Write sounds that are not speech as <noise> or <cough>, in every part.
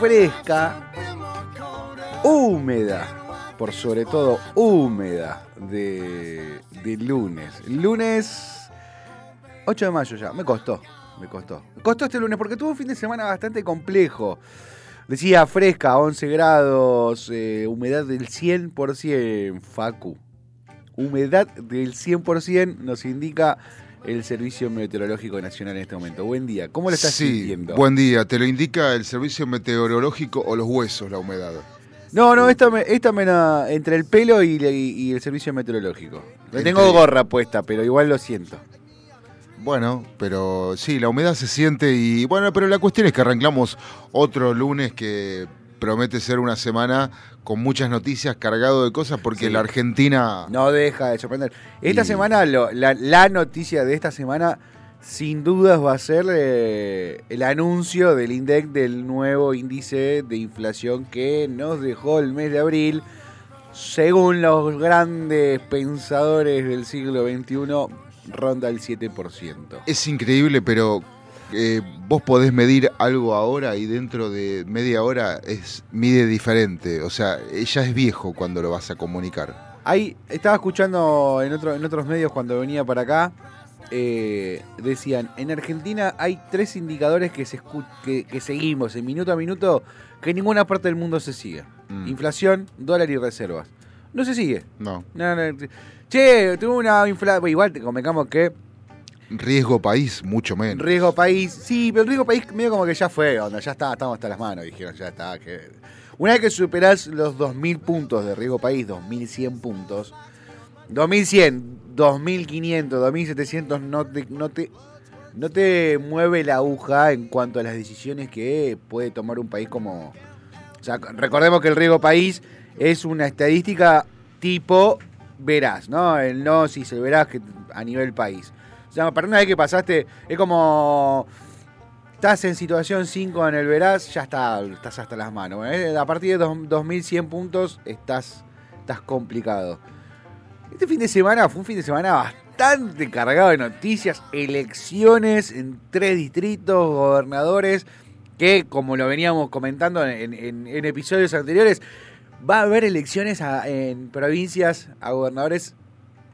Fresca, húmeda, por sobre todo húmeda de, lunes. Lunes 8 de mayo ya, me costó, me costó. Me costó este lunes porque tuvo un fin de semana bastante complejo. Decía fresca, 11 grados, eh, humedad del 100%, Facu. Humedad del 100% nos indica el Servicio Meteorológico Nacional en este momento. Buen día, ¿cómo lo estás sí, sintiendo? Buen día, ¿te lo indica el Servicio Meteorológico o los huesos, la humedad? No, no, esta me, esta me entre el pelo y, el servicio meteorológico. Le tengo gorra puesta, pero igual lo siento. Bueno, pero sí, la humedad se siente y bueno, pero la cuestión es que arrancamos otro lunes que promete ser una semana con muchas noticias cargado de cosas porque la Argentina... No deja de sorprender. Esta semana, la, noticia de esta semana sin dudas va a ser eh, el anuncio del INDEC del nuevo índice de inflación que nos dejó el mes de abril. Según los grandes pensadores del siglo XXI, ronda el 7%. Es increíble, pero eh, vos podés medir algo ahora y dentro de media hora es mide diferente. O sea, ya es viejo cuando lo vas a comunicar. Ahí estaba escuchando en, otro, en otros medios cuando venía para acá. Eh, decían, en Argentina hay tres indicadores que, se que, seguimos en minuto a minuto que en ninguna parte del mundo se sigue. Mm. Inflación, dólar y reservas. No se sigue. No. Che, tuvo una inflación. Igual te convencamos que Riesgo país, mucho menos. Riesgo país, sí, pero el riesgo país medio como que ya fue, onda, ya está, estamos hasta las manos, dijeron, ya está. Que... Una vez que superás los 2.000 puntos de riesgo país, 2.100 puntos, 2.100, 2.500, 2.700 no te, no, te, no te mueve la aguja en cuanto a las decisiones que puede tomar un país como... O sea, recordemos que el riesgo país es una estadística tipo verás, ¿no? El no si se verás que a nivel país. O sea, para una vez que pasaste, es como. Estás en situación 5 en el Veraz, ya está, estás hasta las manos. ¿eh? A partir de 2100 puntos, estás, estás complicado. Este fin de semana fue un fin de semana bastante cargado de noticias, elecciones en tres distritos, gobernadores, que como lo veníamos comentando en, episodios anteriores, va a haber elecciones en provincias a gobernadores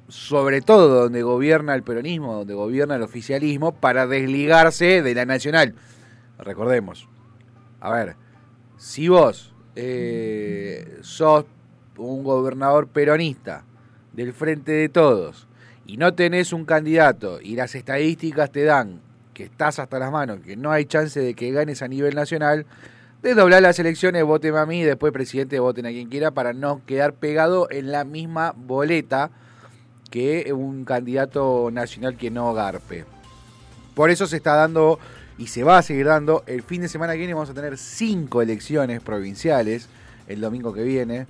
sobre todo donde gobierna el peronismo, donde gobierna el oficialismo, para desligarse de la nacional. Recordemos, a ver, si vos eh, sos un gobernador peronista del frente de todos y no tenés un candidato y las estadísticas te dan que estás hasta las manos, que no hay chance de que ganes a nivel nacional, desdoblar las elecciones, voten a mí después presidente voten a quien quiera para no quedar pegado en la misma boleta que un candidato nacional que no garpe. Por eso se está dando y se va a seguir dando. El fin de semana que viene vamos a tener cinco elecciones provinciales el domingo que viene.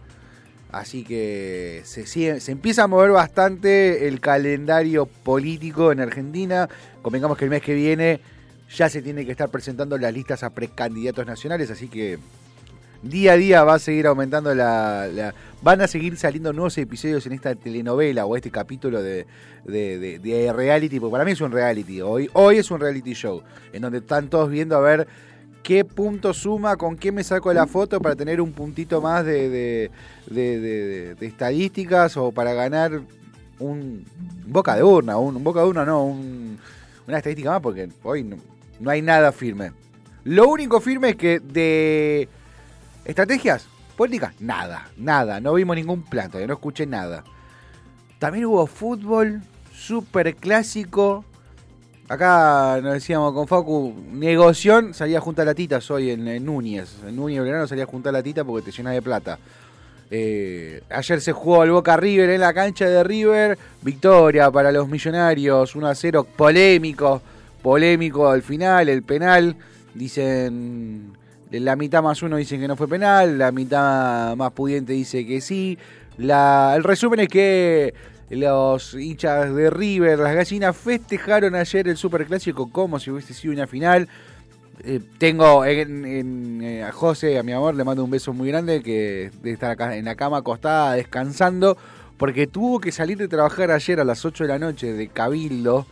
Así que se, se empieza a mover bastante el calendario político en Argentina. Convengamos que el mes que viene ya se tiene que estar presentando las listas a precandidatos nacionales, así que día a día va a seguir aumentando la, van a seguir saliendo nuevos episodios en esta telenovela o este capítulo de, de, reality, porque para mí es un reality, hoy, hoy es un reality show, en donde están todos viendo a ver qué punto suma, con qué me saco la foto para tener un puntito más de, de estadísticas o para ganar un boca de urna, un, boca de urna no, una estadística más, porque hoy no, hay nada firme. Lo único firme es que de estrategias políticas, nada, nada, no vimos ningún plan, todavía no escuché nada. También hubo fútbol, súper clásico, Acá nos decíamos con Facu, negoción, salía a juntar latitas hoy en, Núñez. En Núñez Verano salía a juntar latita porque te llenas de plata. Eh, ayer se jugó el Boca River en la cancha de River. Victoria para los millonarios, 1 a 0, polémico, polémico al final, el penal. Dicen, la mitad más uno dicen que no fue penal, la mitad más pudiente dice que sí. El resumen es que los hinchas de River, las gallinas, festejaron ayer el Superclásico como si hubiese sido una final. Eh, tengo en, eh, a José, a mi amor, le mando un beso muy grande que de estar acá en la cama acostada descansando porque tuvo que salir de trabajar ayer a las 8 de la noche de Cabildo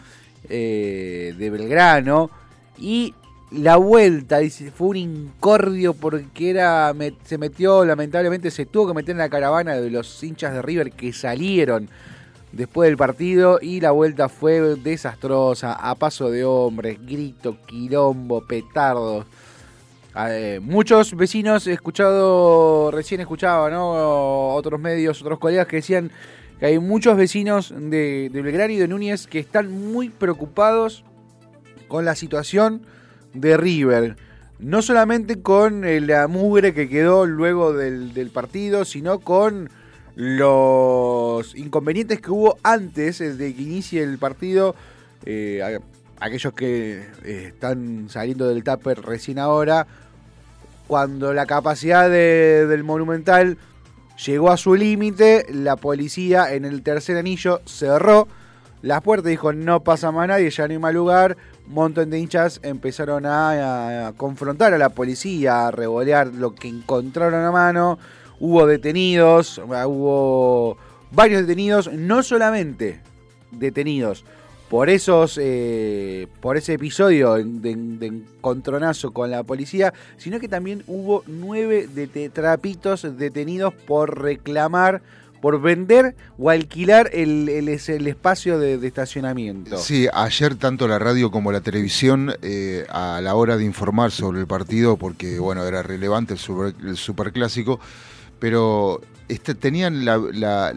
eh, de Belgrano y la vuelta dice, fue un incordio porque era se metió lamentablemente se tuvo que meter en la caravana de los hinchas de River que salieron después del partido y la vuelta fue desastrosa, a paso de hombres, grito, quilombo, petardos. Eh, muchos vecinos he escuchado, recién escuchaba, ¿no? Otros medios, otros colegas que decían que hay muchos vecinos de, de Belgrano y de Núñez que están muy preocupados con la situación de River. No solamente con eh, la mugre que quedó luego del, partido, sino con los inconvenientes que hubo antes de que inicie el partido, eh, aquellos que eh, están saliendo del Tupper recién ahora, cuando la capacidad del Monumental llegó a su límite, la policía en el tercer anillo cerró las puertas, dijo no pasa más nadie, ya no hay más lugar. Un montón de hinchas empezaron a, confrontar a la policía, a revolear lo que encontraron a mano. Hubo detenidos, hubo varios detenidos, no solamente detenidos. Por esos eh, por ese episodio de, encontronazo con la policía, sino que también hubo nueve de trapitos detenidos por reclamar por vender o alquilar el, el, espacio de, estacionamiento. Sí, ayer tanto la radio como la televisión, eh, a la hora de informar sobre el partido, porque bueno, era relevante el, super, el superclásico, pero este, tenían la,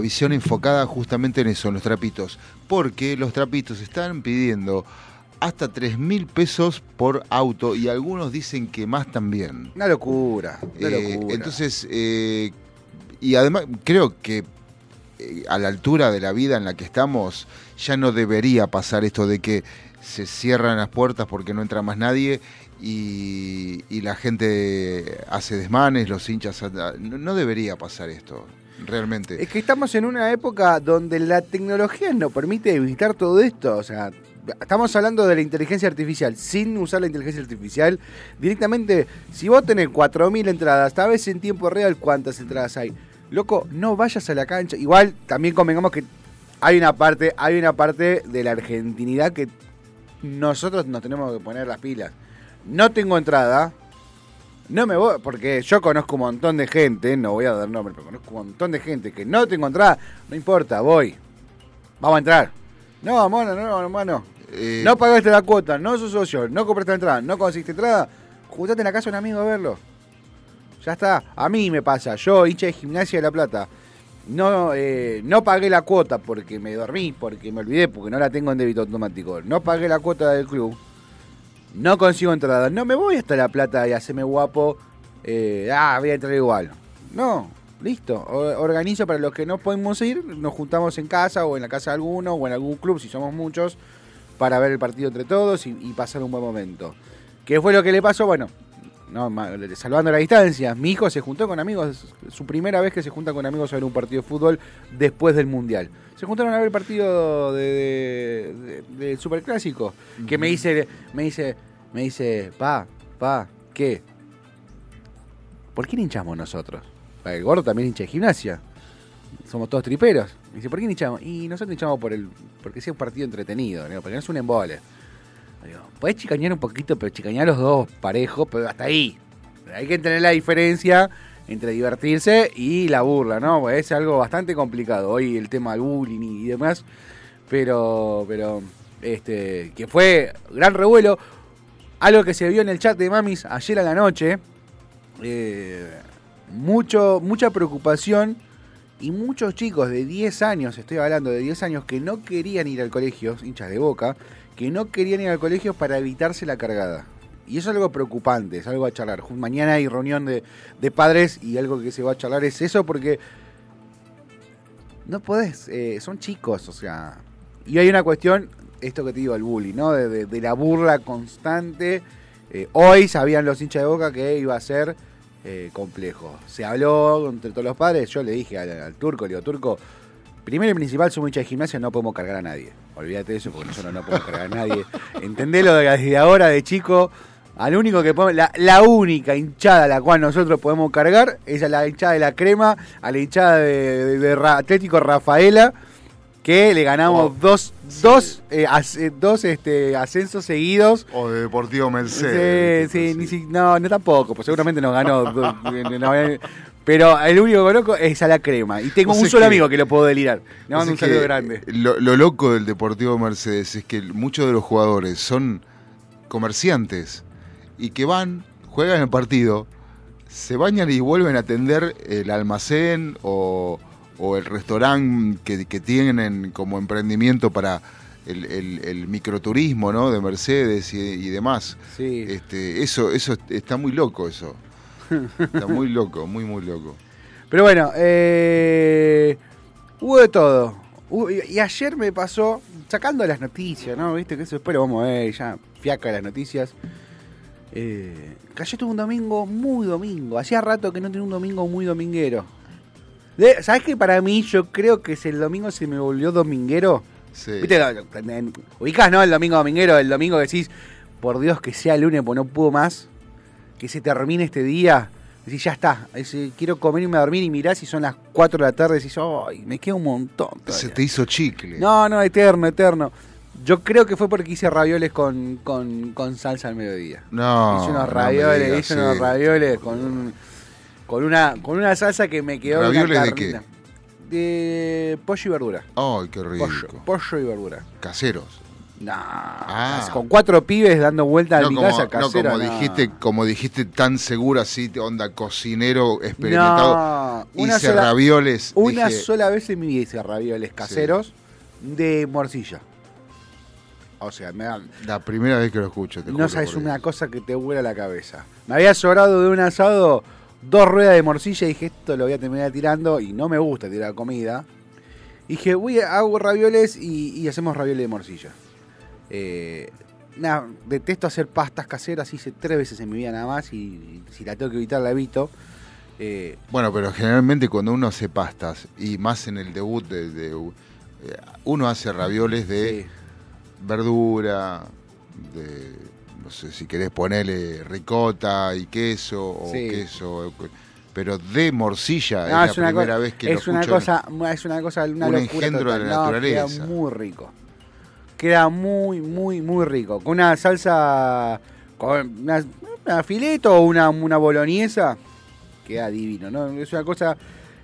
visión enfocada justamente en eso, en los trapitos, porque los trapitos están pidiendo hasta 3 mil pesos por auto y algunos dicen que más también. Una locura, una eh, locura. Entonces, eh, y además creo que eh, a la altura de la vida en la que estamos, ya no debería pasar esto de que se cierran las puertas porque no entra más nadie y, la gente hace desmanes, los hinchas... No, debería pasar esto, realmente. Es que estamos en una época donde la tecnología nos permite evitar todo esto, o sea... Estamos hablando de la inteligencia artificial. Sin usar la inteligencia artificial, directamente, si vos tenés 4.000 entradas, vez en tiempo real cuántas entradas hay. Loco, no vayas a la cancha. Igual, también convengamos que hay una parte, hay una parte de la argentinidad que nosotros nos tenemos que poner las pilas no tengo entrada, no me voy, porque yo conozco un montón de gente, no voy a dar nombre, pero conozco un montón de gente que no tengo entrada, no importa, voy, vamos a entrar. No, mono, no, hermano. Eh, no pagaste la cuota, no sos socio, no compraste la entrada, no conseguiste entrada, juntate en la casa de un amigo a verlo. Ya está, a mí me pasa, yo hincha de gimnasia de La Plata. no, eh, no pagué la cuota porque me dormí, porque me olvidé, porque no la tengo en débito automático. No pagué la cuota del club. No consigo entrada. No me voy hasta La Plata y hacerme guapo. eh, ah, voy a entrar igual. No, listo. Organizo para los que no podemos ir. Nos juntamos en casa o en la casa de alguno o en algún club, si somos muchos, para ver el partido entre todos y pasar un buen momento. ¿Qué fue lo que le pasó? Bueno, no, salvando la distancia, mi hijo se juntó con amigos, su primera vez que se junta con amigos a ver un partido de fútbol después del Mundial. Se juntaron a ver el partido de, de- de- del Superclásico, que me dice, me dice, me dice, pa, pa, ¿qué? ¿Por qué hinchamos nosotros? El gordo también hincha de gimnasia. Somos todos triperos. Me dice, ¿por qué no hinchamos? Y nosotros hinchamos por el, porque sea un partido entretenido, ¿no? porque no es un embole. Digo, podés chicañar un poquito, pero chicañar los dos parejos, pero hasta ahí. Hay que entender la diferencia entre divertirse y la burla, ¿no? Porque es algo bastante complicado. Hoy el tema del bullying y demás. Pero, pero, este, que fue gran revuelo. Algo que se vio en el chat de Mamis ayer a la noche. eh, mucho, mucha preocupación y muchos chicos de 10 años, estoy hablando de 10 años, que no querían ir al colegio, hinchas de boca, que no querían ir al colegio para evitarse la cargada. Y eso es algo preocupante, es algo a charlar. Mañana hay reunión de, de padres y algo que se va a charlar es eso porque no podés, eh, son chicos, o sea. Y hay una cuestión, esto que te digo, el bullying, ¿no? De, de- de la burla constante. Eh, hoy sabían los hinchas de boca que iba a ser eh, complejo. Se habló entre todos los padres, yo le dije al, al turco, le digo, turco, primero y principal, somos hinchas de gimnasia, no podemos cargar a nadie. Olvídate de eso porque nosotros no podemos cargar a nadie. <laughs> Entendelo desde ahora, de chico. Al único que podemos, la, la única hinchada a la cual nosotros podemos cargar es a la hinchada de la crema, a la hinchada de, de- de Ra- Atlético Rafaela, que le ganamos Oh, dos, dos, eh, as- eh, dos este, ascensos seguidos. O de Deportivo Mercedes. Sí, sí, ni si- no, no tampoco, pues seguramente nos ganó. <laughs> no, eh, pero el único que conozco es a la crema. Y tengo un solo que- amigo que lo puedo delirar. Le mando un saludo grande. Lo, lo loco del Deportivo Mercedes es que muchos de los jugadores son comerciantes y que van, juegan el partido, se bañan y vuelven a atender el almacén o, o el restaurante que, que tienen como emprendimiento para el, el- el microturismo ¿no? de Mercedes y, y demás. Sí. Este, eso, eso está muy loco eso. Está muy <laughs> loco, muy muy loco. Pero bueno, eh, hubo de todo. Y, ayer me pasó, sacando las noticias, ¿no? Viste que eso después lo vamos a ver, ya fiaca las noticias. Eh, ayer tuve un domingo muy domingo. Hacía rato que no tenía un domingo muy dominguero. De- ¿Sabes que para mí yo creo que si el domingo se me volvió dominguero? Sí. ¿Viste? Ubicás, ¿no? El domingo dominguero, el domingo que decís, por Dios que sea lunes, pues no puedo más. Que se termine este día. Decís, ya está. Decís, quiero comer y me dormir y mirás y son las 4 de la tarde. Decís, ay, me queda un montón. Se todavía". te hizo chicle. No, no, eterno, eterno. Yo creo que fue porque hice ravioles con, con, con salsa al mediodía. No. hice unos no ravioles, digas hice unos ravioles con un, con una con una salsa que me quedó ¿Ravioles de carnita. De pollo y verdura. Ay, qué rico. pollo y verdura. Caseros. No, con cuatro pibes dando vueltas No a mi como, casa no casera. como no. dijiste, como dijiste tan seguro así, onda cocinero experimentado. No, una hice sola, ravioles. una dije, sola vez en mi vida hice ravioles caseros de morcilla. O sea, me dan, La primera vez que lo escucho, te no sabes una cosa que te vuela la cabeza. Me había sobrado de un asado dos ruedas de morcilla y dije, esto lo voy a terminar tirando y no me gusta tirar comida. Dije, voy a hago ravioles y, y hacemos ravioles de morcilla. Eh, nada, detesto hacer pastas caseras, hice tres veces en mi vida nada más y, y si la tengo que evitar la evito. Eh, Bueno, pero generalmente cuando uno hace pastas, y más en el debut de, de- eh, uno hace ravioles de sí. verdura, de no sé si querés ponerle ricota y queso o Sí. queso, pero de morcilla No, es la una primera vez que es lo una cosa, es una cosa, una un locura engendro de la No, naturaleza. Queda muy rico. Queda muy, muy, muy rico. Con una salsa, con una, una fileto o una, una boloñesa, queda divino, ¿no? Es una cosa,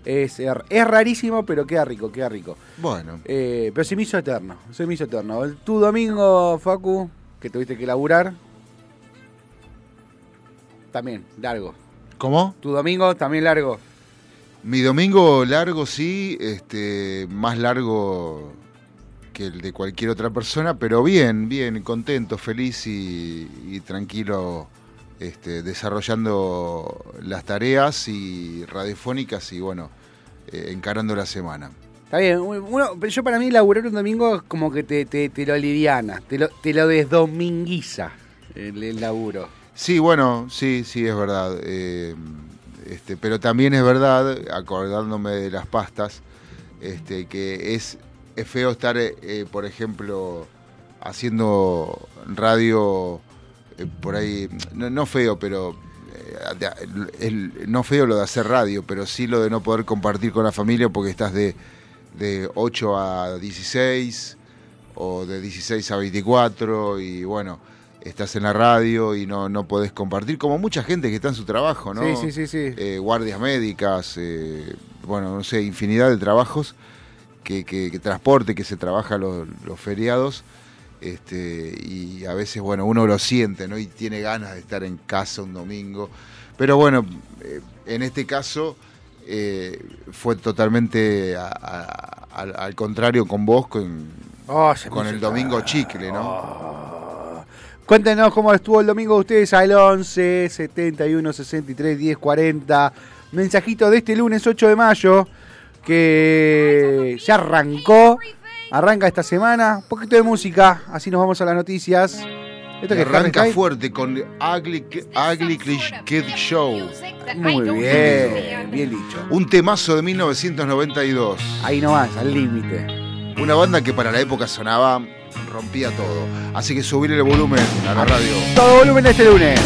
es, es rarísimo, pero queda rico, queda rico. Bueno, Eh, pero se me hizo eterno, se me hizo eterno. Tu domingo, Facu, que tuviste que laburar, también, largo. ¿cómo? Tu domingo, también largo. Mi domingo largo, sí, este, más largo que el de cualquier otra persona, pero bien, bien, contento, feliz y, y tranquilo, este, desarrollando las tareas y radiofónicas y bueno, eh, encarando la semana. Está bien, uno, pero yo para mí laburar un domingo es como que te, te, te lo aliviana, te lo, te lo desdominguiza el, el laburo. Sí, bueno, sí, sí, es verdad. eh, este, pero también es verdad, acordándome de las pastas, este, que es, feo estar, eh, eh, por ejemplo, haciendo radio eh, por ahí, no, no feo, pero eh, el- no feo lo de hacer radio, pero sí lo de no poder compartir con la familia porque estás de, de 8 a 16 o de 16 a 24 y bueno, estás en la radio y no, no podés compartir, como mucha gente que está en su trabajo, ¿no? Sí, sí, sí, sí. Eh, guardias médicas, eh, bueno, no sé, infinidad de trabajos, que, que- que transporte, que se trabaja los, los feriados, este, y a veces, bueno, uno lo siente, ¿no? Y tiene ganas de estar en casa un domingo. Pero bueno, eh, en este caso eh, fue totalmente a- a- al, al contrario con vos, con, Oh, con el domingo chicle, ¿no? Oh. Cuéntenos cómo estuvo el domingo de ustedes al 11 71 63 10 40. Mensajito de este lunes 8 de mayo que ya arrancó. Arranca esta semana. Un poquito de música, así nos vamos a las noticias. Esto que es arranca Harry fuerte con Ugly, Ugly Kid Show. Muy bien, bien dicho. Un temazo de 1992. Ahí nomás, al límite. Una banda que para la época sonaba, rompía todo. Así que subir el volumen a la radio. Todo volumen este lunes.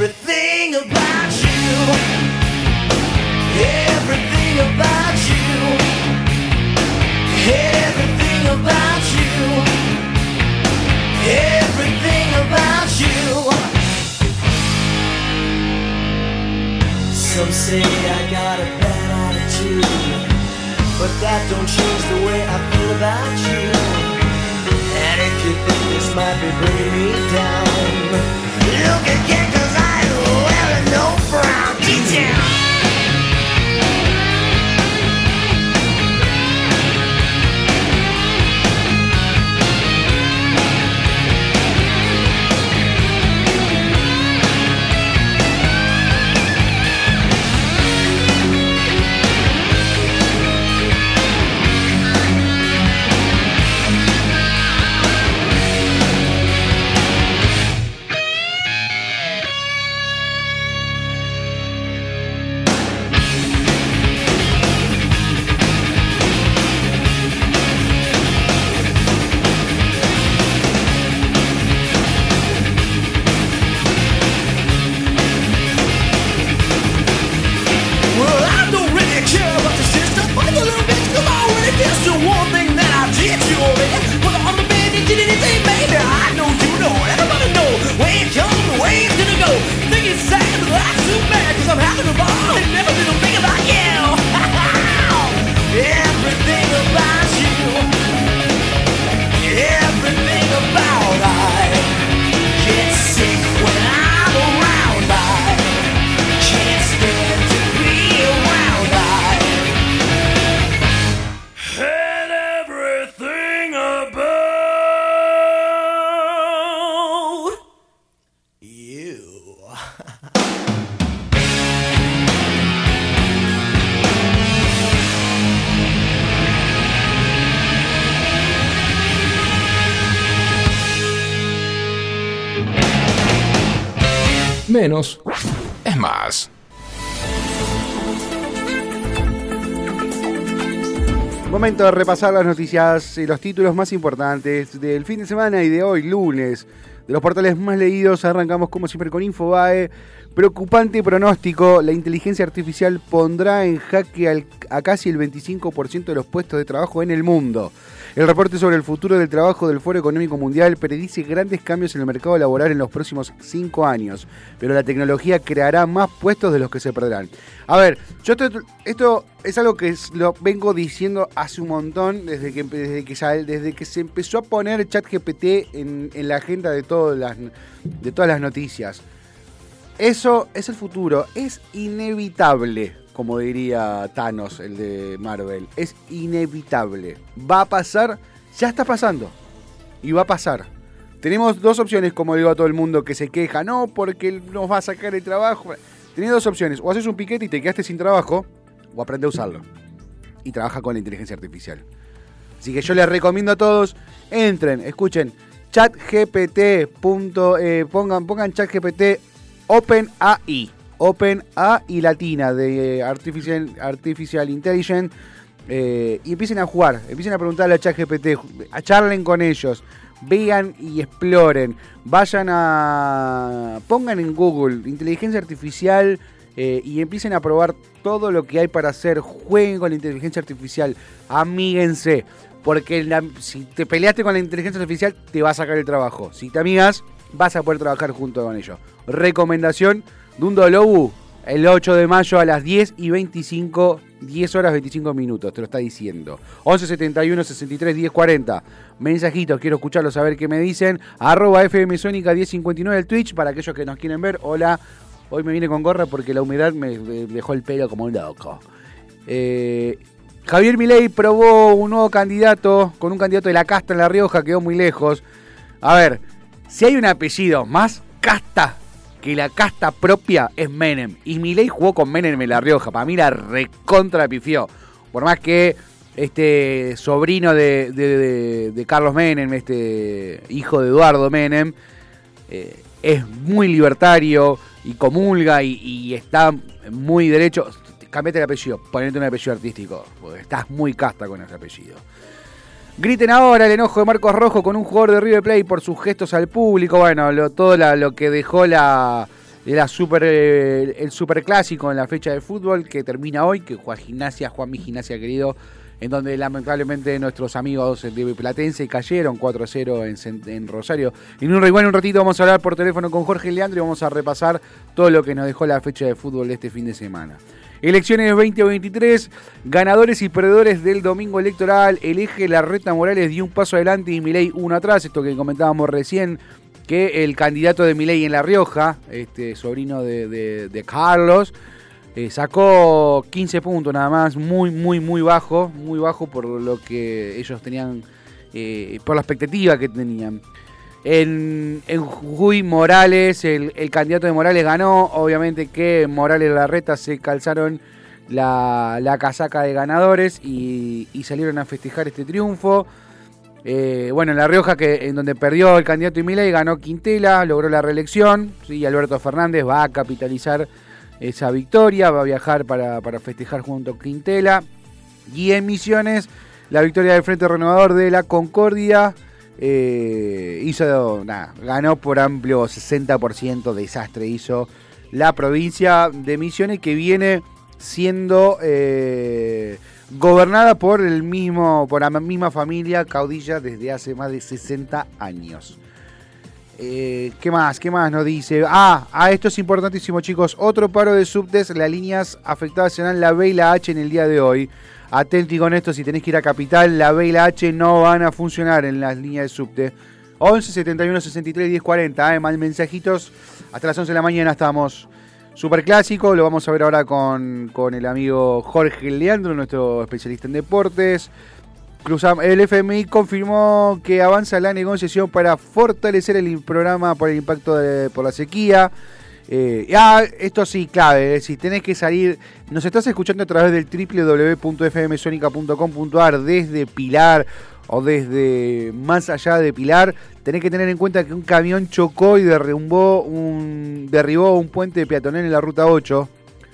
Everything about you. Everything about you. Everything about you. Everything about you. Some say I got a bad attitude, but that don't change the way I feel about you. And if you think this might be bringing me down, Es más. Momento de repasar las noticias y los títulos más importantes del fin de semana y de hoy, lunes. De los portales más leídos, arrancamos como siempre con Infobae. Preocupante pronóstico, la inteligencia artificial pondrá en jaque al- a casi el 25% de los puestos de trabajo en el mundo. El reporte sobre el futuro del trabajo del Foro Económico Mundial predice grandes cambios en el mercado laboral en los próximos cinco años, pero la tecnología creará más puestos de los que se perderán. A ver, yo esto, esto es algo que lo vengo diciendo hace un montón, desde que, desde que, desde que se empezó a poner ChatGPT en, en la agenda de, todas las, de todas las noticias. Eso es el futuro, es inevitable, como diría Thanos, el de Marvel. Es inevitable. Va a pasar, ya está pasando. Y va a pasar. Tenemos dos opciones, como digo a todo el mundo que se queja, no, porque nos va a sacar el trabajo. Tenés dos opciones, o haces un piquete y te quedaste sin trabajo, o aprende a usarlo. Y trabaja con la inteligencia artificial. Así que yo les recomiendo a todos, entren, escuchen, chatgpt. eh, pongan, pongan chatgpt OpenAI. OpenAI latina de Artificial, Artificial Intelligence. eh, y empiecen a jugar, empiecen a preguntarle a ChatGPT, a charlen con ellos, vean y exploren, vayan a... pongan en Google inteligencia artificial eh, y empiecen a probar todo lo que hay para hacer, jueguen con la inteligencia artificial, amíguense, porque si te peleaste con la inteligencia artificial te va a sacar el trabajo, si te amigas vas a poder trabajar junto con ellos. Recomendación un Lobu el 8 de mayo a las 10 y 25, 10 horas 25 minutos, te lo está diciendo. 11 71 63 10 40. Mensajitos, quiero escucharlos, a ver qué me dicen. Arroba FM Sónica 1059 el Twitch para aquellos que nos quieren ver. Hola, hoy me vine con gorra porque la humedad me me dejó el pelo como un loco. Eh, Javier Milei probó un nuevo candidato con un candidato de la casta en La Rioja, quedó muy lejos. A ver, si hay un apellido más casta que la casta propia es Menem. Y Milei jugó con Menem en La Rioja. Para mí la recontra pifió. Por más que este sobrino de, de- Carlos Menem, este hijo de Eduardo Menem, eh, es muy libertario y comulga y, y está muy derecho. Cambiate el apellido, ponete un apellido artístico, porque estás muy casta con ese apellido. Griten ahora el enojo de Marcos Rojo con un jugador de River Plate por sus gestos al público. Bueno, lo- todo lo que dejó la, super, el superclásico en la fecha de fútbol que termina hoy, que juega Gimnasia, Juan mi Gimnasia querido, en donde lamentablemente nuestros amigos de Platense cayeron 4-0 en, en Rosario. En un, igual en un ratito vamos a hablar por teléfono con Jorge Leandro y vamos a repasar todo lo que nos dejó la fecha de fútbol de este fin de semana. Elecciones 2023, ganadores y perdedores del domingo electoral. El eje Larreta Morales dio un paso adelante y Milei uno atrás. Esto que comentábamos recién, que el candidato de Milei en La Rioja, este sobrino de, de- de Carlos, eh, sacó 15 puntos nada más, muy, muy, muy bajo, muy bajo por lo que ellos tenían, eh, por la expectativa que tenían. En, en Morales, el, candidato de Morales ganó, obviamente que Morales y Larreta se calzaron la, la casaca de ganadores y, salieron a festejar este triunfo. Eh, bueno, en La Rioja, que en donde perdió el candidato Milei, ganó Quintela, logró la reelección. Sí, Alberto Fernández va a capitalizar esa victoria, va a viajar para, para festejar junto a Quintela. Y en Misiones, la victoria del Frente Renovador de la Concordia eh, hizo, ganó por amplio 60%, desastre hizo la provincia de Misiones que viene siendo eh, gobernada por el mismo, por la misma familia caudilla desde hace más de 60 años. Eh, ¿Qué más? ¿Qué más nos dice? Ah, ah, esto es importantísimo, chicos. Otro paro de subtes. Las líneas afectadas serán la B y la H en el día de hoy. Atenti con esto, si tenés que ir a Capital, la B y la H no van a funcionar en las líneas de subte. 11 71 63 10 40. Eh, más mensajitos. Hasta las 11 de la mañana estamos. Super clásico, lo vamos a ver ahora con, con el amigo Jorge Leandro, nuestro especialista en deportes. El FMI confirmó que avanza la negociación para fortalecer el programa por el impacto de- por la sequía. Eh, ah, esto sí, clave, eh, si tenés que salir, nos estás escuchando a través del www.fmsonica.com.ar desde Pilar o desde más allá de Pilar, tenés que tener en cuenta que un camión chocó y derrumbó un, derribó un puente peatonal en la ruta 8.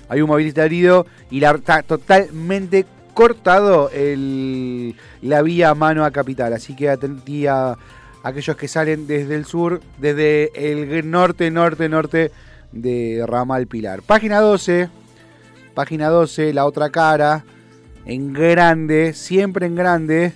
Hay un movilista herido y la, está totalmente cortado el, la vía mano a capital. Así que atentí a aquellos que salen desde el sur, desde el norte, norte, norte de Ramal Pilar. Página 12, página 12, la otra cara, en grande, siempre en grande.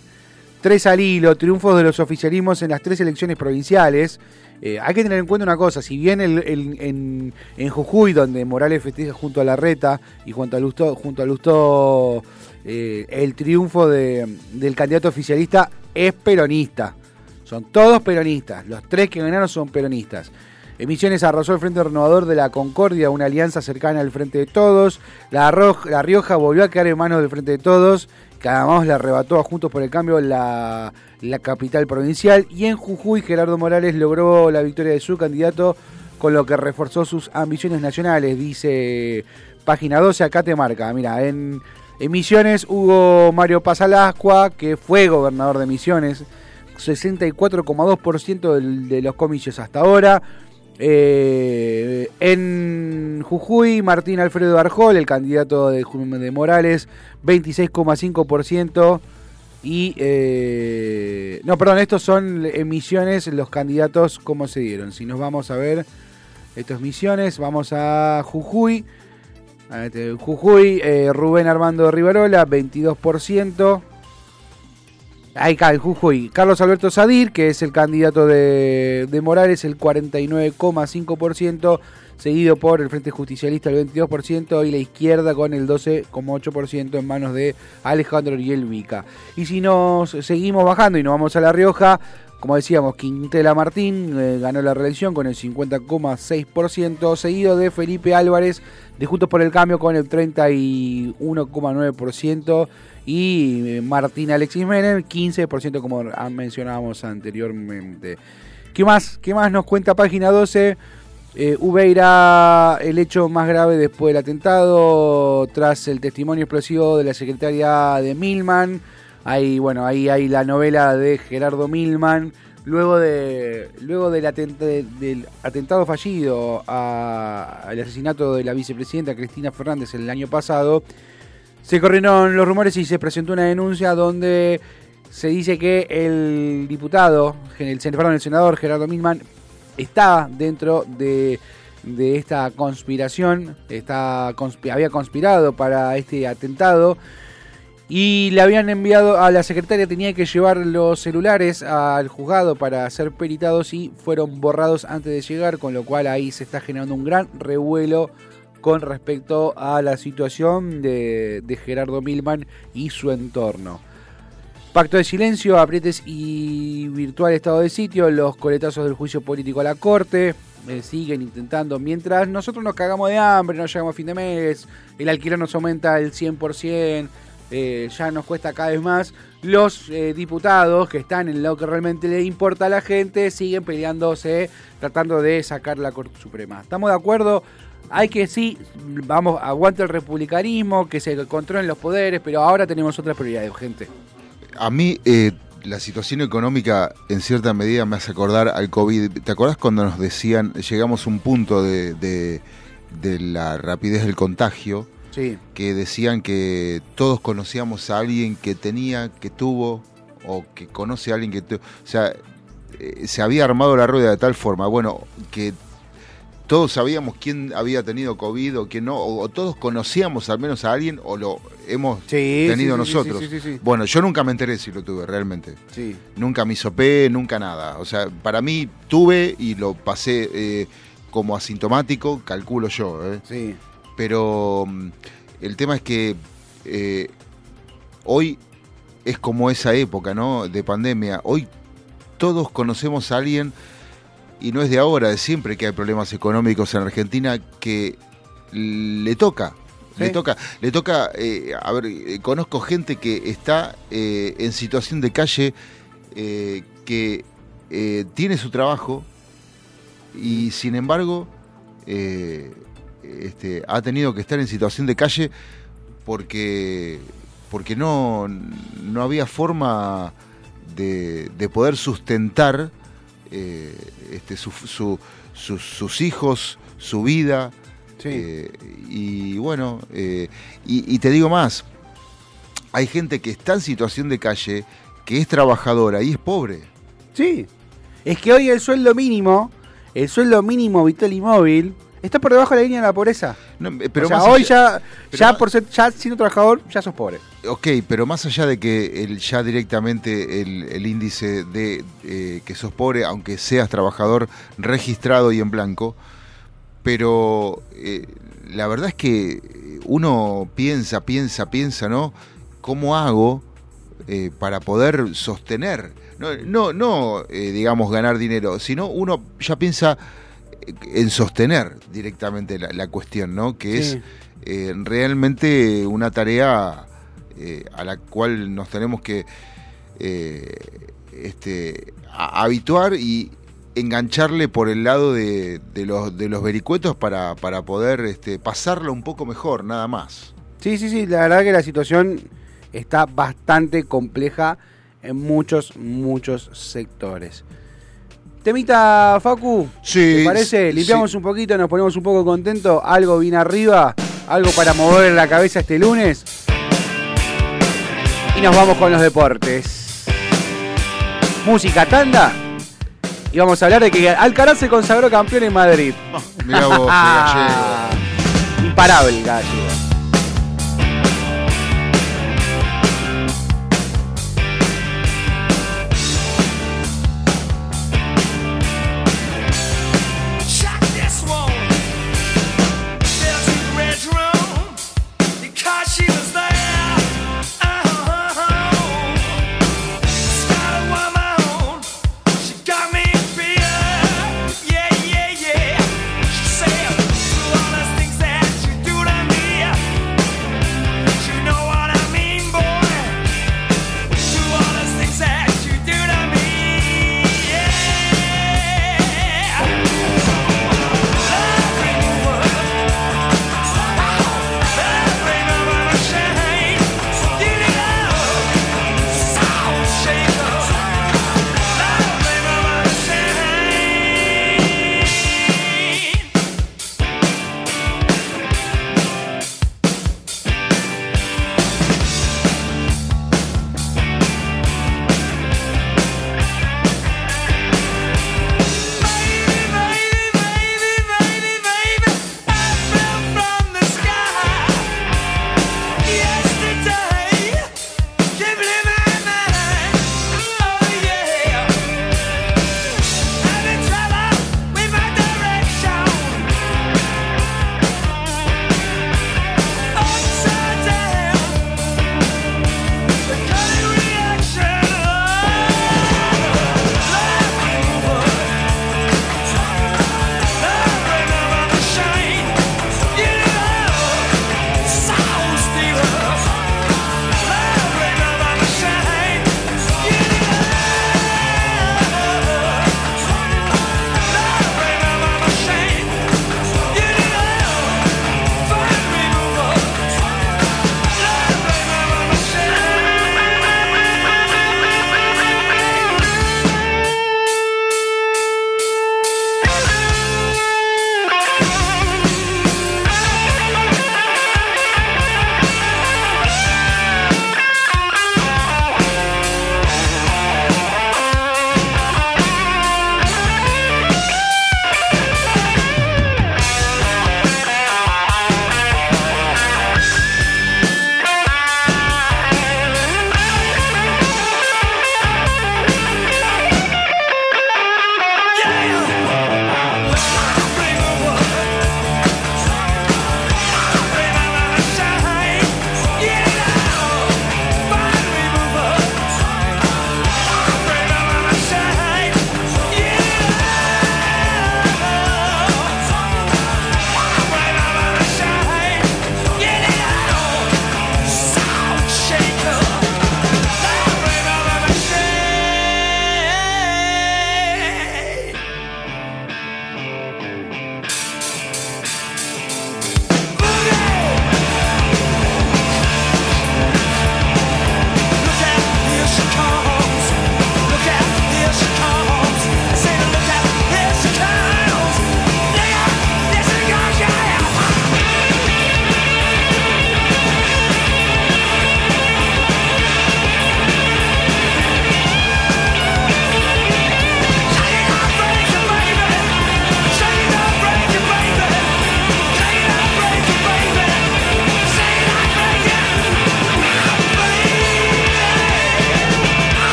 Tres al hilo, triunfos de los oficialismos en las tres elecciones provinciales. Eh, hay que tener en cuenta una cosa, si bien en, en Jujuy, donde Morales festeja junto a la Reta y junto a Lustó, junto a eh, el triunfo de- del candidato oficialista es peronista. Son todos peronistas. Los tres que ganaron son peronistas. Emisiones arrasó el Frente Renovador de la Concordia, una alianza cercana al Frente de Todos. La, Rioja volvió a quedar en manos del Frente de Todos, que además la arrebató a Juntos por el Cambio la, capital provincial. Y en Jujuy, Gerardo Morales logró la victoria de su candidato, con lo que reforzó sus ambiciones nacionales, dice página 12, acá te marca. Mira, en, en Misiones hubo Mario Pasalascua, que fue gobernador de Misiones, 64,2% del- de los comicios hasta ahora. Eh, en Jujuy, Martín Alfredo Arjol, el candidato de, de Morales, 26,5%. Y. eh, no, perdón, estos son emisiones, los candidatos, cómo se dieron. Si nos vamos a ver estas misiones, vamos a Jujuy. Este, Jujuy, eh, Rubén Armando Rivarola, 22%. Ahí cae Jujuy. Carlos Alberto Sadir, que es el candidato de, de Morales, el 49,5%, seguido por el Frente Justicialista, el 22%, y la izquierda con el 12,8% en manos de Alejandro Ariel Vica. Y si nos seguimos bajando y nos vamos a La Rioja, como decíamos, Quintela Martín eh, ganó la reelección con el 50,6%, seguido de Felipe Álvarez de Juntos por el Cambio con el 31,9% y eh, Martín Alexis Menem 15% como mencionábamos anteriormente. ¿Qué más? ¿Qué más nos cuenta página 12? Eh, Ubeira, el hecho más grave después del atentado, tras el testimonio explosivo de la secretaria de Milman. Ahí, bueno, ahí hay la novela de Gerardo Milman. Luego, de, luego del, del atentado fallido a- al asesinato de la vicepresidenta Cristina Fernández el año pasado, se corrieron los rumores y se presentó una denuncia donde se dice que el diputado, el, el senador Gerardo Milman, está dentro de, de esta conspiración, está, había conspirado para este atentado y le habían enviado a la secretaria, tenía que llevar los celulares al juzgado para ser peritados y fueron borrados antes de llegar, con lo cual ahí se está generando un gran revuelo con respecto a la situación de, de Gerardo Milman y su entorno. Pacto de silencio, aprietes y virtual estado de sitio, los coletazos del juicio político a la corte, eh, siguen intentando, mientras nosotros nos cagamos de hambre, no llegamos a fin de mes, el alquiler nos aumenta el 100%, eh, ya nos cuesta cada vez más, los eh, diputados que están en lo que realmente le importa a la gente siguen peleándose, tratando de sacar la Corte Suprema. ¿Estamos de acuerdo? Hay que sí, vamos, aguante el republicanismo, que se controlen los poderes, pero ahora tenemos otras prioridades, gente. A mí eh, la situación económica en cierta medida me hace acordar al COVID. ¿Te acordás cuando nos decían, llegamos a un punto de, de- de la rapidez del contagio, Sí, que decían que todos conocíamos a alguien que tenía, que tuvo, o que conoce a alguien que tuvo. O sea, eh, se había armado la rueda de tal forma, bueno, que todos sabíamos quién había tenido COVID o quién no, o, o todos conocíamos al menos a alguien o lo hemos sí. tenido sí, nosotros. Sí, sí, sí, sí. Bueno, yo nunca me enteré si lo tuve realmente. Sí. Nunca me hisopé, nunca nada. O sea, para mí tuve y lo pasé eh, como asintomático, calculo yo. ¿eh? Sí. Pero mm, el tema es que eh, hoy es como esa época, ¿no? De pandemia. Hoy todos conocemos a alguien, y no es de ahora, de siempre que hay problemas económicos en Argentina, que le toca. Le toca, le toca, eh, a ver, eh, conozco gente que está eh, en situación de calle, que tiene su trabajo y sin embargo este, ha tenido que estar en situación de calle porque, porque no, no había forma de- de poder sustentar eh, este, su- su- sus- sus hijos, su vida. Sí. Eh, y bueno, eh, y, y te digo más, hay gente que está en situación de calle, que es trabajadora y es pobre. Sí. Es que hoy el sueldo mínimo, el sueldo mínimo vital y móvil, está por debajo de la línea de la pobreza. No, eh, pero o sea, hoy allá- ya, pero ya por ser, ya siendo trabajador, ya sos pobre. Ok, pero más allá de que el, ya directamente el, el índice de eh, que sos pobre, aunque seas trabajador registrado y en blanco, pero eh, la verdad es que uno piensa, piensa, piensa, ¿no? ¿Cómo hago eh, para poder sostener? No, no, no eh, digamos, ganar dinero, sino uno ya piensa en sostener directamente la, la cuestión, ¿no? Que es eh, realmente una tarea eh, a la cual nos tenemos que eh, este, a- habituar y engancharle por el lado de, de los, de los vericuetos para, para poder este, pasarlo un poco mejor, nada más. Sí, sí, sí, la verdad que la situación está bastante compleja en muchos, muchos sectores. Temita, Facu, Sí, ¿te parece? sí. Limpiamos un poquito, nos ponemos un poco contentos, algo bien arriba, algo para mover la cabeza este lunes. Y nos vamos con los deportes. Música tanda. Y vamos a hablar de que Alcaraz se consagró campeón en Madrid. Mirá vos, qué gallego. <laughs> Imparable el gallego.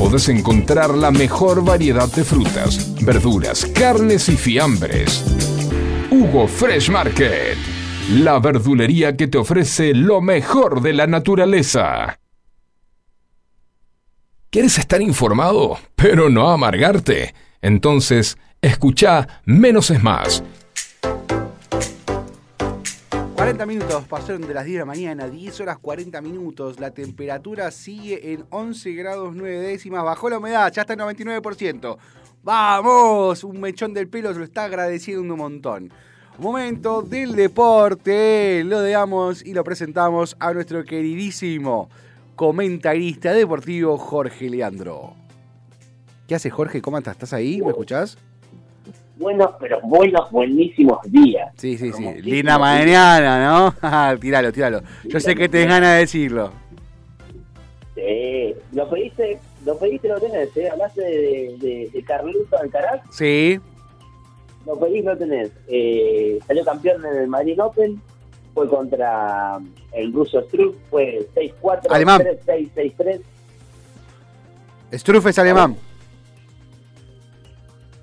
podés encontrar la mejor variedad de frutas, verduras, carnes y fiambres. Hugo Fresh Market, la verdulería que te ofrece lo mejor de la naturaleza. ¿Quieres estar informado, pero no amargarte? Entonces, escucha Menos es Más 40 minutos pasaron de las 10 de la mañana, 10 horas 40 minutos. La temperatura sigue en 11 grados 9 décimas. Bajó la humedad, ya está en 99%. ¡Vamos! Un mechón del pelo se lo está agradeciendo un montón. Momento del deporte. Lo damos y lo presentamos a nuestro queridísimo comentarista deportivo Jorge Leandro. ¿Qué haces, Jorge? ¿Cómo estás? ¿Estás ahí? ¿Me escuchás? Buenos, pero buenos, buenísimos días. Sí, sí, sí. Linda mañana, ¿no? <laughs> tíralo, tíralo. Yo sé que tenés ganas de decirlo. Sí. Lo pediste, lo pediste, lo tenés, ¿eh? Hablaste de, de, de Carlito Alcaraz, Sí, lo pedís, lo tenés. Eh, salió campeón en el Madrid Open, fue contra el ruso Struff, fue 6-4, Alemán. 3-6, 6-3. Struff es alemán.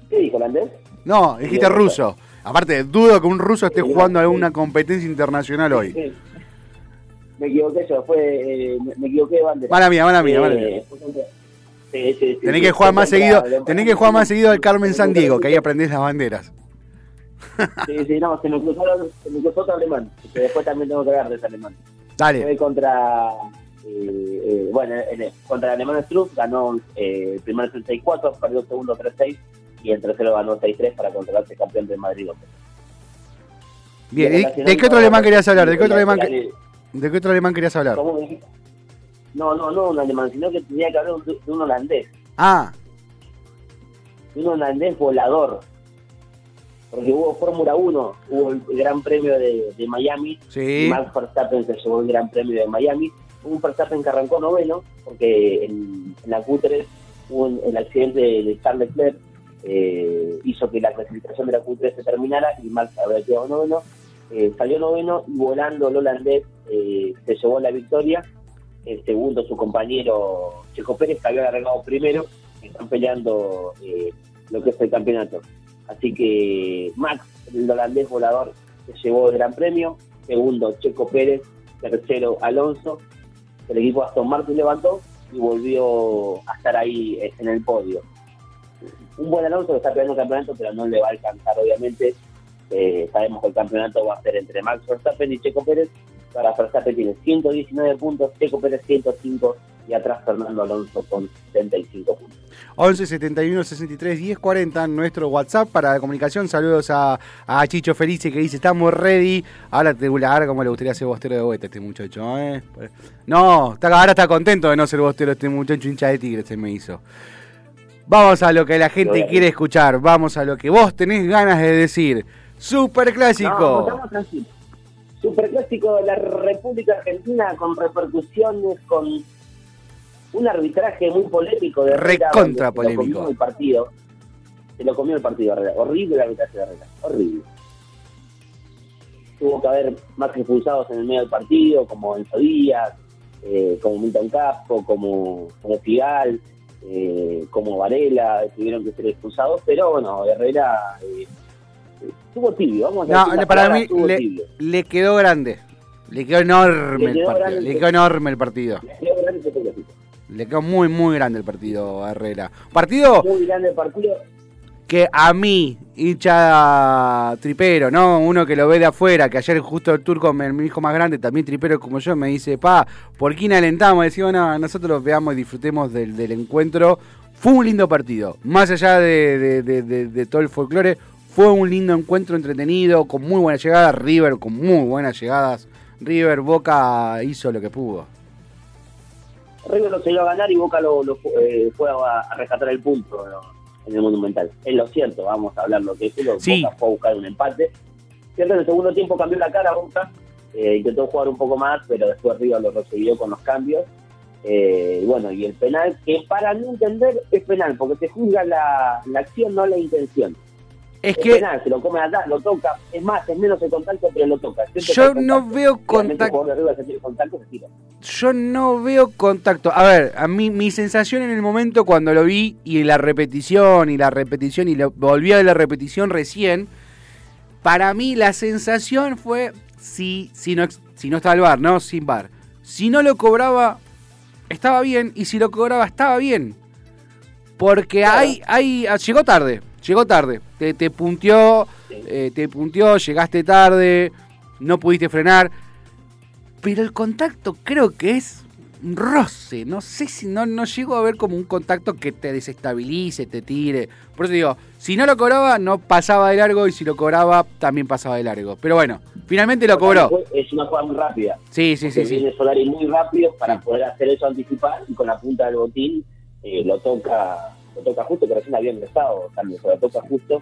¿Qué dijo holandés? No, dijiste ruso. Aparte, dudo que un ruso esté jugando alguna competencia internacional hoy. Me equivoqué yo, fue, eh, me, equivoqué de bandera. Mala mía, mala mía, mala Eh, mía. sí, sí, sí, Tenés que jugar más seguido, tenés que jugar más seguido al Carmen San Diego, que ahí aprendés las banderas. Sí, sí, no, se me cruzó, se me cruzó otro alemán, que después también tengo que hablar de ese alemán. Dale. Fue contra, eh, eh, bueno, contra el alemán Struff, ganó eh, el primero 6-4, perdió el segundo 3-6 y el tercero ganó 6-3 para controlarse campeón del Madrid. Bien, ¿y relacionado ¿de qué otro alemán querías hablar? ¿De qué otro alemán, que- de qué otro alemán querías hablar? No, no, no un alemán, sino que tenía que hablar de un- de holandés. Ah, un holandés volador. Porque hubo Fórmula 1, hubo el Gran Premio de, de Miami, sí. Max Verstappen se llevó el Gran Premio de Miami. Hubo un Verstappen que arrancó noveno, porque en, en la Q3 hubo un- el accidente de, de Charles Leclerc, eh, hizo que la clasificación de la Q3 se terminara y Max había quedado noveno. Eh, salió noveno y volando el holandés eh, se llevó la victoria. El segundo, su compañero Checo Pérez, que había arreglado primero, están peleando eh, lo que es el campeonato. Así que Max, el holandés volador, se llevó el gran premio. Segundo, Checo Pérez. Tercero, Alonso. El equipo Aston Martin levantó y volvió a estar ahí en el podio. Un buen Alonso que está peleando el campeonato, pero no le va a alcanzar, obviamente. Eh, sabemos que el campeonato va a ser entre Max Verstappen y Checo Pérez. Para Verstappen tiene 119 puntos, Checo Pérez 105 y atrás Fernando Alonso con 75 puntos. 11 71 63 10 40 nuestro WhatsApp para la comunicación. Saludos a, a Chicho Felice que dice: Estamos ready. Ahora te ahora como le gustaría ser bostero de vuelta este muchacho, ¿eh? No, está, ahora está contento de no ser bostero este muchacho hincha de tigre, se me hizo. Vamos a lo que la gente Bueno. quiere escuchar. Vamos a lo que vos tenés ganas de decir. Super No, clásico. estamos tranquilos. Superclásico de la República Argentina con repercusiones, con un arbitraje muy polémico de Recontra donde se lo polémico. comió el partido. Se lo comió el partido Herrera. Horrible el arbitraje de Herrera. Horrible. Tuvo que haber más expulsados en el medio del partido, como Enzo Díaz, eh, como Milton Casco, como, como Figal, eh, como Varela, tuvieron que ser expulsados, pero bueno, Herrera eh, estuvo tibio, vamos a No, para mí le, quedó grande. Le quedó enorme Le el partido. Le quedó enorme el partido. Le quedó grande ese pelotudo. Le quedó muy, muy grande el partido a Herrera. Partido Muy grande el partido. Que a mí, hincha tripero, ¿no? Uno que lo ve de afuera, que ayer justo el turco, mi, hijo más grande, también tripero como yo, me dice, pa, ¿por quién alentamos? Decía, no, nosotros veamos y disfrutemos del, del encuentro. Fue un lindo partido, más allá de, todo el folclore, fue un lindo encuentro entretenido, con muy buenas llegadas, River con muy buenas llegadas. River Boca hizo lo que pudo. River lo salió a ganar y Boca lo, eh, fue a, a rescatar el punto ¿no? En el Monumental. Es lo cierto, vamos a hablar lo que es fútbol. Sí. Boca fue a buscar un empate. Cierto, en el segundo tiempo cambió la cara Boca, eh, intentó jugar un poco más, pero después River lo recibió con los cambios. Eh, bueno, y el penal, que para no entender es penal, porque se juzga la, la acción, no la intención. Es Es que penal, se lo come lo toca. Es más, es menos el contacto, pero lo toca. Siempre yo no veo contacto. se tira. Yo no veo contacto. A ver, a mí mi sensación en el momento cuando lo vi y la repetición y la repetición y lo, volví a ver la repetición recién, para mí la sensación fue si, si, no, si no estaba el bar, ¿no? Sin bar. Si no lo cobraba, estaba bien y si lo cobraba, estaba bien. Porque Claro. hay, hay, llegó tarde, llegó tarde. Te, te punteó, Sí. eh, te punteó, llegaste tarde, no pudiste frenar. Pero el contacto creo que es un roce. No sé si no, no llego a ver como un contacto que te desestabilice, te tire. Por eso digo, si no lo cobraba, no pasaba de largo. Y si lo cobraba, también pasaba de largo. Pero bueno, finalmente lo cobró. Es una jugada muy rápida. Sí, sí, sí. viene Solari muy rápido para Sí. poder hacer eso anticipar y con la punta del botín eh, lo toca lo toca justo que recién había ingresado también lo toca justo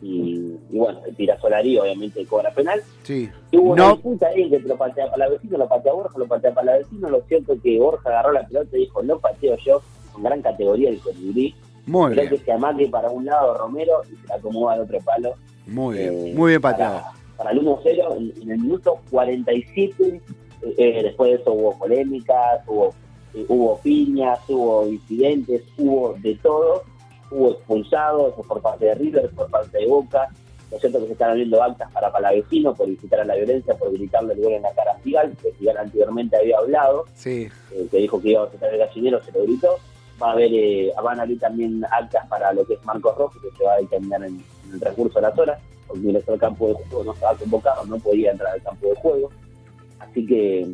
y, y bueno el tira Solari obviamente cobra penal sí. y hubo una No, disputa ahí que lo patea para la vecino lo patea Borja lo patea para la vecino lo cierto es que Borja agarró la pelota y dijo lo pateo yo con gran categoría el colibrí muy creo que bien. se amague para un lado Romero y se la acomoda al otro palo Muy eh, bien. Muy bien pateado. Para, para el 1-0, en, en el minuto 47, eh, eh, después de eso hubo polémicas, hubo, eh, hubo piñas, hubo incidentes, hubo de todo, hubo expulsados por parte de River, por parte de Boca. Lo cierto que se están abriendo actas para Palavecino por incitar a la violencia, por gritarle el gol en la cara a Figal, que Figal anteriormente había hablado Sí. eh, que dijo que iba a quitar el gallinero, se lo gritó. Va a haber, eh, van a abrir también actas para lo que es Marcos Rojo, que se va a determinar en, en el transcurso de las horas, porque el director del campo de juego no estaba convocado, no podía entrar al campo de juego. Así que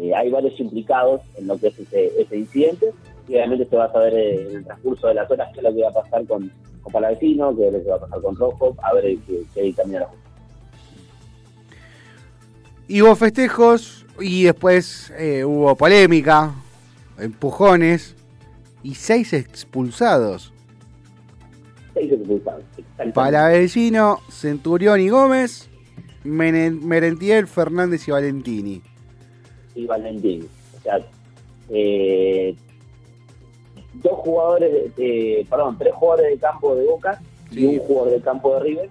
eh, hay varios implicados en lo que es ese, ese incidente, y obviamente se va a saber eh, en el transcurso de las horas qué es lo que va a pasar con, con Palavecino, qué es lo que va a pasar con Rojo, a ver qué, qué dictamina la justicia. Y hubo festejos y después eh, hubo polémica, empujones y seis expulsados. Seis expulsados. Palavecino, Centurión y Gómez, Merentiel, Fernández y Valentini. Y Valentín. O sea, eh, dos jugadores, de- perdón, tres jugadores de campo de Boca Sí. y un jugador de campo de River,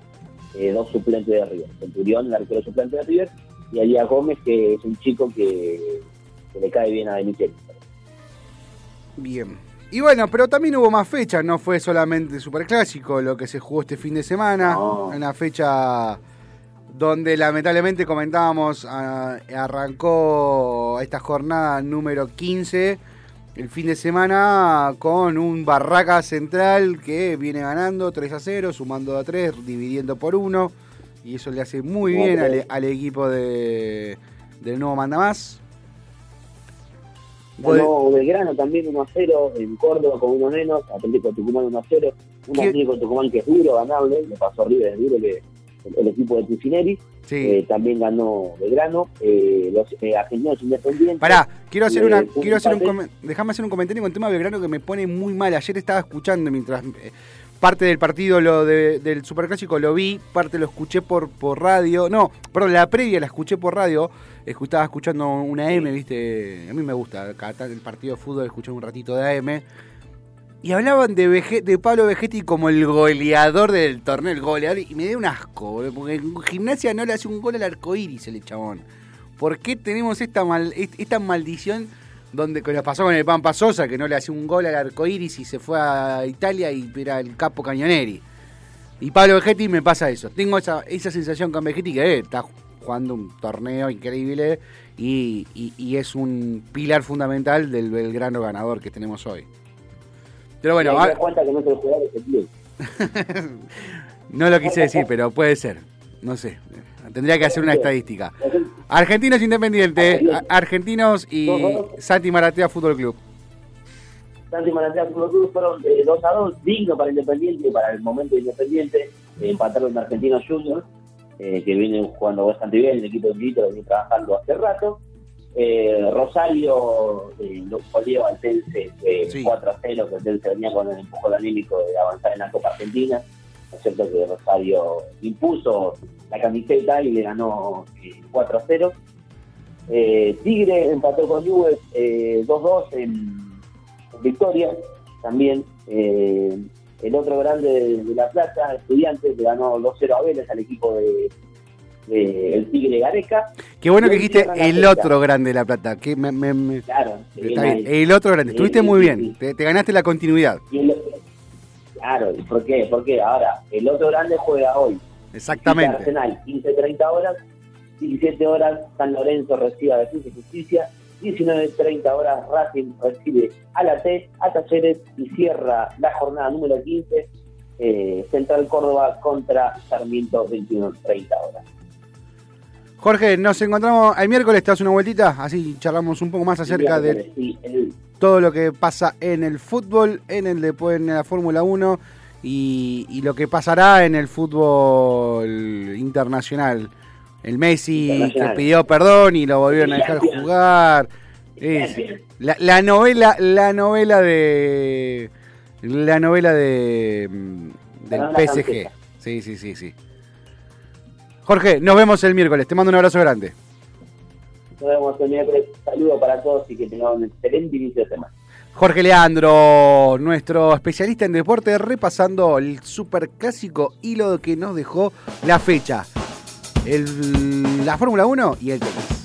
eh, dos suplentes de River. Centurión, el arquero suplente de River, y Elías Gómez, que es un chico que, que le cae bien a Michel. Bien. Y bueno, pero también hubo más fechas, no fue solamente Superclásico lo que se jugó este fin de semana, No. una fecha donde lamentablemente comentábamos, ah, arrancó esta jornada número 15, el fin de semana con un Barraca Central que viene ganando 3 a 0, sumando a 3, dividiendo por 1, y eso le hace muy bien al, al equipo de, del nuevo Mandamás. Ganó Belgrano también 1 a 0, en Córdoba con uno menos, Atlético Tucumán 1 a 0, un. Atlético Tucumán que es duro, ganable, le pasó a River, es duro que el, equipo de Tucineri. Sí. Eh, también ganó Belgrano, eh, los eh, argentinos independientes. Pará, quiero hacer Eh, una, un quiero hacer un déjame hacer un comentario con el tema de Belgrano que me pone muy mal. Ayer estaba escuchando mientras eh, parte del partido lo de- del Superclásico lo vi, parte lo escuché por, por radio. No, perdón, la previa la escuché por radio. Estaba escuchando una M, viste, a mí me gusta, cada el partido de fútbol escuchar un ratito de AM. Y hablaban de, Pablo Vegetti como el goleador del torneo, el goleador, y me dio un asco, porque en gimnasia no le hace un gol al arcoíris el chabón. ¿Por qué tenemos esta mal, est- esta maldición donde nos pasó con el Pampa Sosa, que no le hacía un gol al arcoíris y se fue a Italia y era el capo Cañoneri? Y Pablo Vegetti me pasa eso. Tengo esa, esa sensación con Vegetti que eh, está jugando un torneo increíble y, y- y es un pilar fundamental del Belgrano ganador que tenemos hoy. Pero bueno, y ahí ah- cuenta que no ese <laughs> lo quise decir, pero puede ser. No sé. Tendría que hacer una estadística. Argentinos Independiente, Argentinos y Santi Maratea Fútbol Club. Santi Maratea Fútbol Club fueron eh, 2 a 2, digno para Independiente para el momento de Independiente. Eh, empataron Argentinos Juniors, eh, que vienen jugando bastante bien, el equipo de Milito viene trabajando hace rato. Eh, Rosario eh, lo goleó al Tense eh, Sí. 4 a 0, que el Tense venía con el empujón anímico de avanzar en la Copa Argentina. ¿No es cierto que Rosario impuso la camiseta y le ganó eh, 4 a 0? Eh, Tigre empató con eh, 2-2 en Victoria. También eh, el otro grande de, de La Plata, Estudiantes, le ganó 2-0 a Vélez al equipo de, de el Tigre Gareca. Qué bueno que dijiste el otro grande de La Plata. Que me- me- me- Claro, está bien. El otro grande. Estuviste muy bien. sí. Te, te ganaste la continuidad. Y el- claro, ¿y ¿por qué? Porque ahora el otro grande juega hoy. Exactamente. Arsenal, 15-30 horas, 17 horas San Lorenzo recibe a Defensa y Justicia, 19-30 horas Racing recibe a la T, a Talleres y cierra la jornada número 15, eh, Central Córdoba contra Sarmiento, 21-30 horas. Jorge, nos encontramos el miércoles. Te das una vueltita. Así charlamos un poco más acerca de Sí, el- todo lo que pasa en el fútbol, en el en la Fórmula 1 y, y lo que pasará en el fútbol internacional. El Messi que pidió perdón y lo volvieron a dejar jugar. Es- la, la novela, la novela de la novela de mm, del PSG. Sí, sí, sí, sí. Jorge, nos vemos el miércoles. Te mando un abrazo grande. Nos vemos el miércoles. Saludos para todos y que tengan un excelente inicio de semana. Jorge Leandro, nuestro especialista en deporte, repasando el superclásico y lo que nos dejó la fecha. El- la Fórmula 1 y el tenis.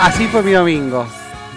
Así fue mi domingo.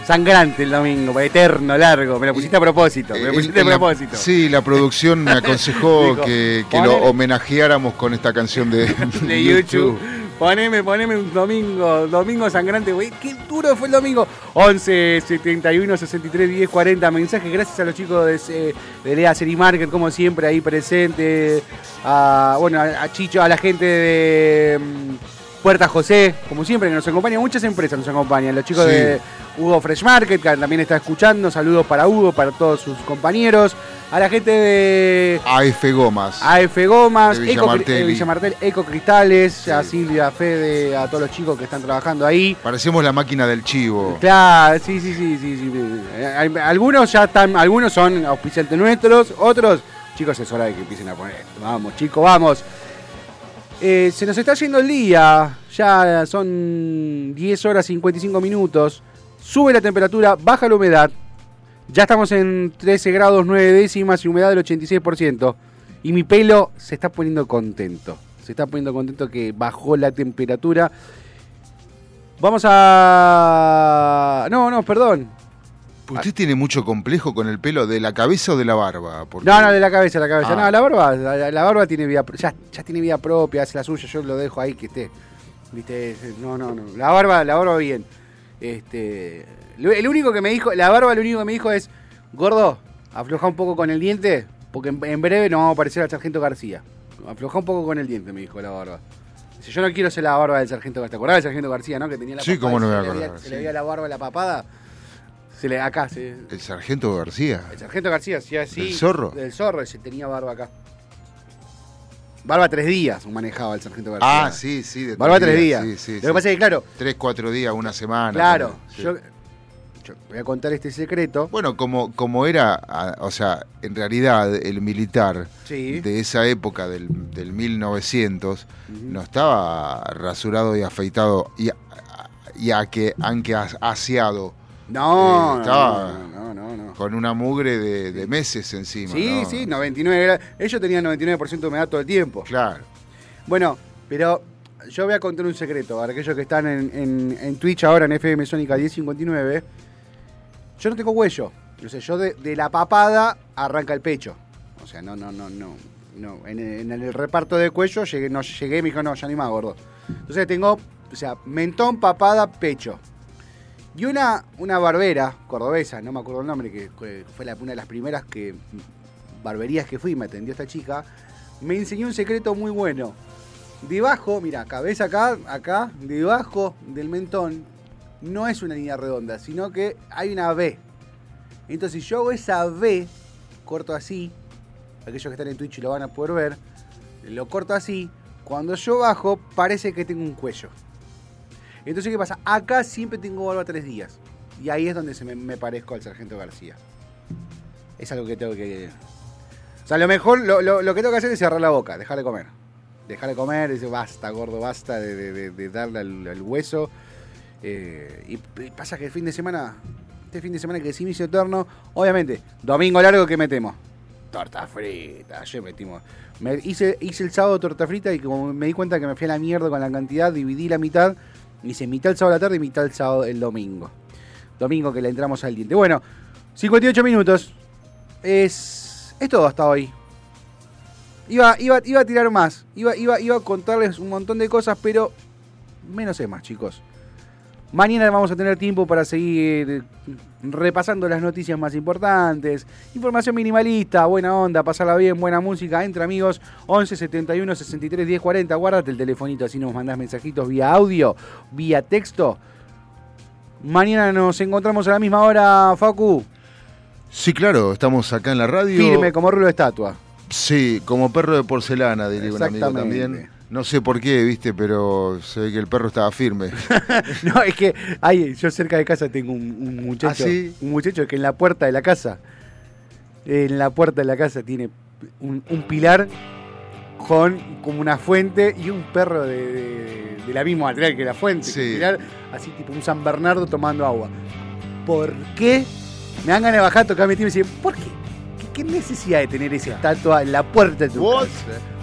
Sangrante el domingo, eterno, largo. Me lo pusiste a propósito. Me lo pusiste a la- propósito. sí, la producción me aconsejó <laughs> que, que lo homenajeáramos con esta canción de, <laughs> de YouTube. Poneme, poneme un domingo, domingo sangrante, güey. Qué duro fue el domingo. 11 71 63 10 40 mensajes. Gracias a los chicos de, de Lea City Market, como siempre, ahí presente. A, bueno, a, a Chicho, a la gente de mm, Puerta José, como siempre, que nos acompañan. Muchas empresas nos acompañan. Los chicos Sí. de Hugo Fresh Market, que también está escuchando. Saludos para Hugo, para todos sus compañeros. A la gente de AF Gomas. AF Gomas, De Villa Eco, Martelli. eh, Villa Martel, Eco Cristales, a Sí. Silvia, a Fede, a todos los chicos que están trabajando ahí. Parecemos la máquina del chivo. Claro, sí, sí, sí, sí, sí. Eh, Algunos ya están, algunos son auspiciantes nuestros, otros, chicos, es hora de que empiecen a poner. Vamos, chicos, vamos. Eh, se nos está yendo el día, ya son 10 horas 55 minutos. Sube la temperatura, baja la humedad. Ya estamos en 13 grados 9 décimas y humedad del 86%. Y mi pelo se está poniendo contento. Se está poniendo contento que bajó la temperatura. Vamos a... No, no, perdón. ¿Usted tiene mucho complejo con el pelo de la cabeza o de la barba? Porque- No, no, de la cabeza, la cabeza. Ah. No, la barba, la, la barba tiene vida, ya, ya tiene vida propia, hace la suya, yo lo dejo ahí que esté. Viste, no, no, no. La barba, la barba bien. Este, el único que me dijo, la barba lo único que me dijo es, gordo, afloja un poco con el diente, porque en, en breve nos vamos a parecer al sargento García. Afloja un poco con el diente, me dijo la barba. Si yo no quiero ser la barba del sargento García. ¿Te acordás del sargento García, no? Que tenía la Sí, papada cómo no me se veía- sí. le veía la barba, la papada. Se le, acá, se, El sargento García. el sargento García hacía así. ¿Del zorro? Del zorro, ese tenía barba acá. Barba tres días manejaba el sargento García. Ah, sí, sí. de Barba tres días. Sí, sí, Lo sí. que pasa es que, claro, Tres, cuatro días, una semana. claro, yo, yo voy a contar este secreto. Bueno, como, como era, o sea, en realidad el militar de esa época del, del 1900 Ujú. no estaba rasurado y afeitado y, y a que, aunque as- aseado No, Eh, no, no, no, no. con una mugre de, de meses encima. Sí, ¿no? sí, 99 gra- Ellos tenían 99% de humedad todo el tiempo. Claro. Bueno, pero yo voy a contar un secreto para aquellos que están en, en- en Twitch ahora en FM Sónica 1059. Yo no tengo huello. O sea, yo de, de la papada arranca el pecho. O sea, no, no, no, no. no. En, en el reparto de cuello llegué, no, llegué y me dijo, no, ya ni más gordo. Entonces tengo, o sea, mentón, papada, pecho. Y una, una barbera cordobesa, no me acuerdo el nombre, que fue una de las primeras que barberías que fui, me atendió esta chica, me enseñó un secreto muy bueno. Debajo, mira, cabeza acá, acá, debajo del mentón, no es una línea redonda, sino que hay una V. Entonces, si yo hago esa V, corto así, aquellos que están en Twitch lo van a poder ver, lo corto así, cuando yo bajo, parece que tengo un cuello. Entonces, ¿qué pasa? Acá siempre tengo barba tres días. Y ahí es donde se me, parezco al sargento García. Es algo que tengo que. O sea, lo mejor, lo, lo- que tengo que hacer es cerrar la boca, dejar de comer. Dejar de comer, decir, basta, gordo, basta de, de- darle al, hueso. Eh, y, pasa que el fin de semana, este fin de semana que es inicio eterno, obviamente, domingo largo, ¿qué metemos? Torta frita, ayer metimos. Me hice, hice el sábado torta frita y como me di cuenta que me fui a la mierda con la cantidad, dividí la mitad. Hice mitad el sábado a la tarde y mitad el sábado el domingo. Domingo que le entramos al diente. Bueno, 58 minutos. Es, es todo hasta hoy. Iba, iba, iba a tirar más. Iba, iba, iba a contarles un montón de cosas, pero menos es más, chicos. Mañana vamos a tener tiempo para seguir repasando las noticias más importantes. Información minimalista, buena onda, pasarla bien, buena música. Entre amigos, 11 71 63 10 40. Guárdate el telefonito, así nos mandás mensajitos vía audio, vía texto. Mañana nos encontramos a la misma hora, Facu. Sí, claro, estamos acá en la radio. Firme como rulo de estatua. Sí, como perro de porcelana, diría un amigo Exactamente. también. No sé por qué, viste, pero se ve que el perro estaba firme. <laughs> No, es que ay, yo cerca de casa tengo un, un muchacho, ¿Ah, sí? un muchacho que en la puerta de la casa, en la puerta de la casa tiene un, un pilar con como una fuente y un perro de, de- de la misma material que la fuente, que Sí. el pilar, así tipo un San Bernardo tomando agua. ¿Por qué? Me dan ganas de bajar, tocar mi timbre y decir, ¿por qué? ¿Qué, qué necesidad de tener esa estatua en la puerta de tu What? casa?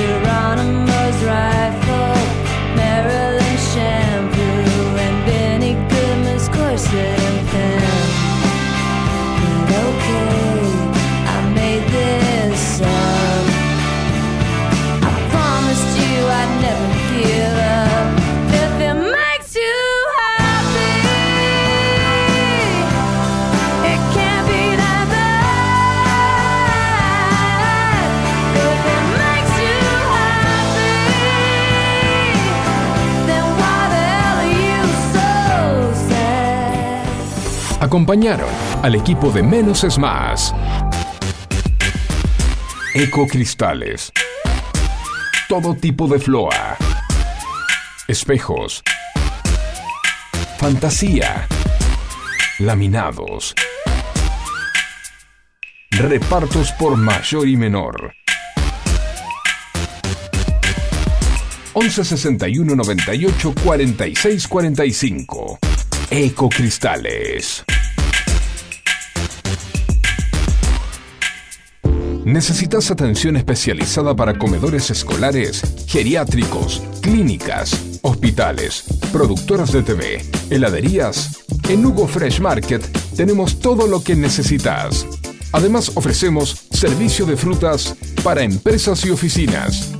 you're. Acompañaron al equipo de Menos es Más. Ecocristales. Todo tipo de floa. Espejos. Fantasía. Laminados. Repartos por mayor y menor. 11 61 98 46 45. Ecocristales. ¿Necesitas atención especializada para comedores escolares, geriátricos, clínicas, hospitales, productoras de TV, heladerías? En Hugo Fresh Market tenemos todo lo que necesitas. Además ofrecemos servicio de frutas para empresas y oficinas.